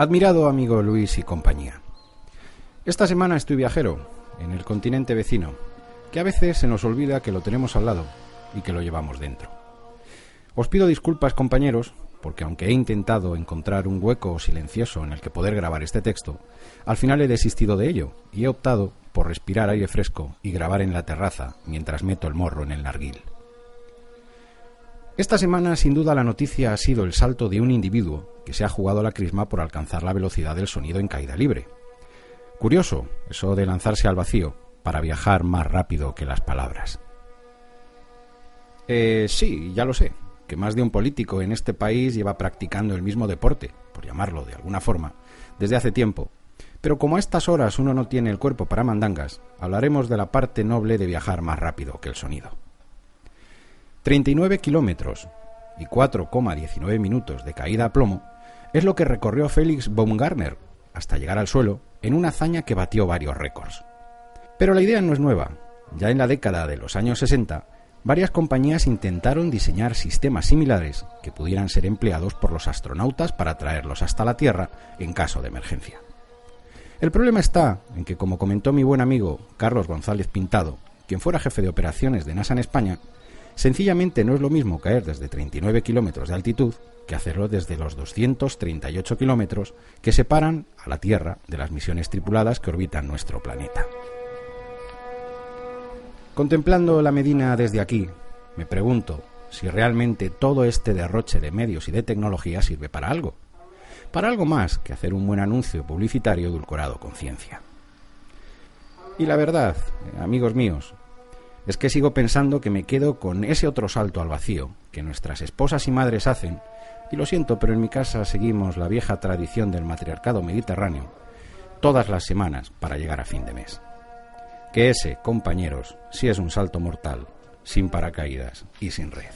Admirado amigo Luis y compañía. Esta semana estoy viajero, en el continente vecino, que a veces se nos olvida que lo tenemos al lado y que lo llevamos dentro. Os pido disculpas compañeros, porque aunque he intentado encontrar un hueco silencioso en el que poder grabar este texto, al final he desistido de ello y he optado por respirar aire fresco y grabar en la terraza mientras meto el morro en el narguil. Esta semana, sin duda, la noticia ha sido el salto de un individuo que se ha jugado la crisma por alcanzar la velocidad del sonido en caída libre. Curioso, eso de lanzarse al vacío para viajar más rápido que las palabras. Eh, sí, ya lo sé, que más de un político en este país lleva practicando el mismo deporte, por llamarlo de alguna forma, desde hace tiempo. Pero como a estas horas uno no tiene el cuerpo para mandangas, hablaremos de la parte noble de viajar más rápido que el sonido. 39 kilómetros y 4,19 minutos de caída a plomo es lo que recorrió Félix Baumgartner hasta llegar al suelo en una hazaña que batió varios récords. Pero la idea no es nueva. Ya en la década de los años 60, varias compañías intentaron diseñar sistemas similares que pudieran ser empleados por los astronautas para traerlos hasta la Tierra en caso de emergencia. El problema está en que, como comentó mi buen amigo Carlos González Pintado, quien fuera jefe de operaciones de NASA en España, Sencillamente no es lo mismo caer desde 39 kilómetros de altitud que hacerlo desde los 238 kilómetros que separan a la Tierra de las misiones tripuladas que orbitan nuestro planeta. Contemplando la Medina desde aquí, me pregunto si realmente todo este derroche de medios y de tecnología sirve para algo. Para algo más que hacer un buen anuncio publicitario edulcorado con ciencia. Y la verdad, amigos míos, es que sigo pensando que me quedo con ese otro salto al vacío que nuestras esposas y madres hacen, y lo siento, pero en mi casa seguimos la vieja tradición del matriarcado mediterráneo, todas las semanas para llegar a fin de mes. Que ese, compañeros, sí es un salto mortal, sin paracaídas y sin red.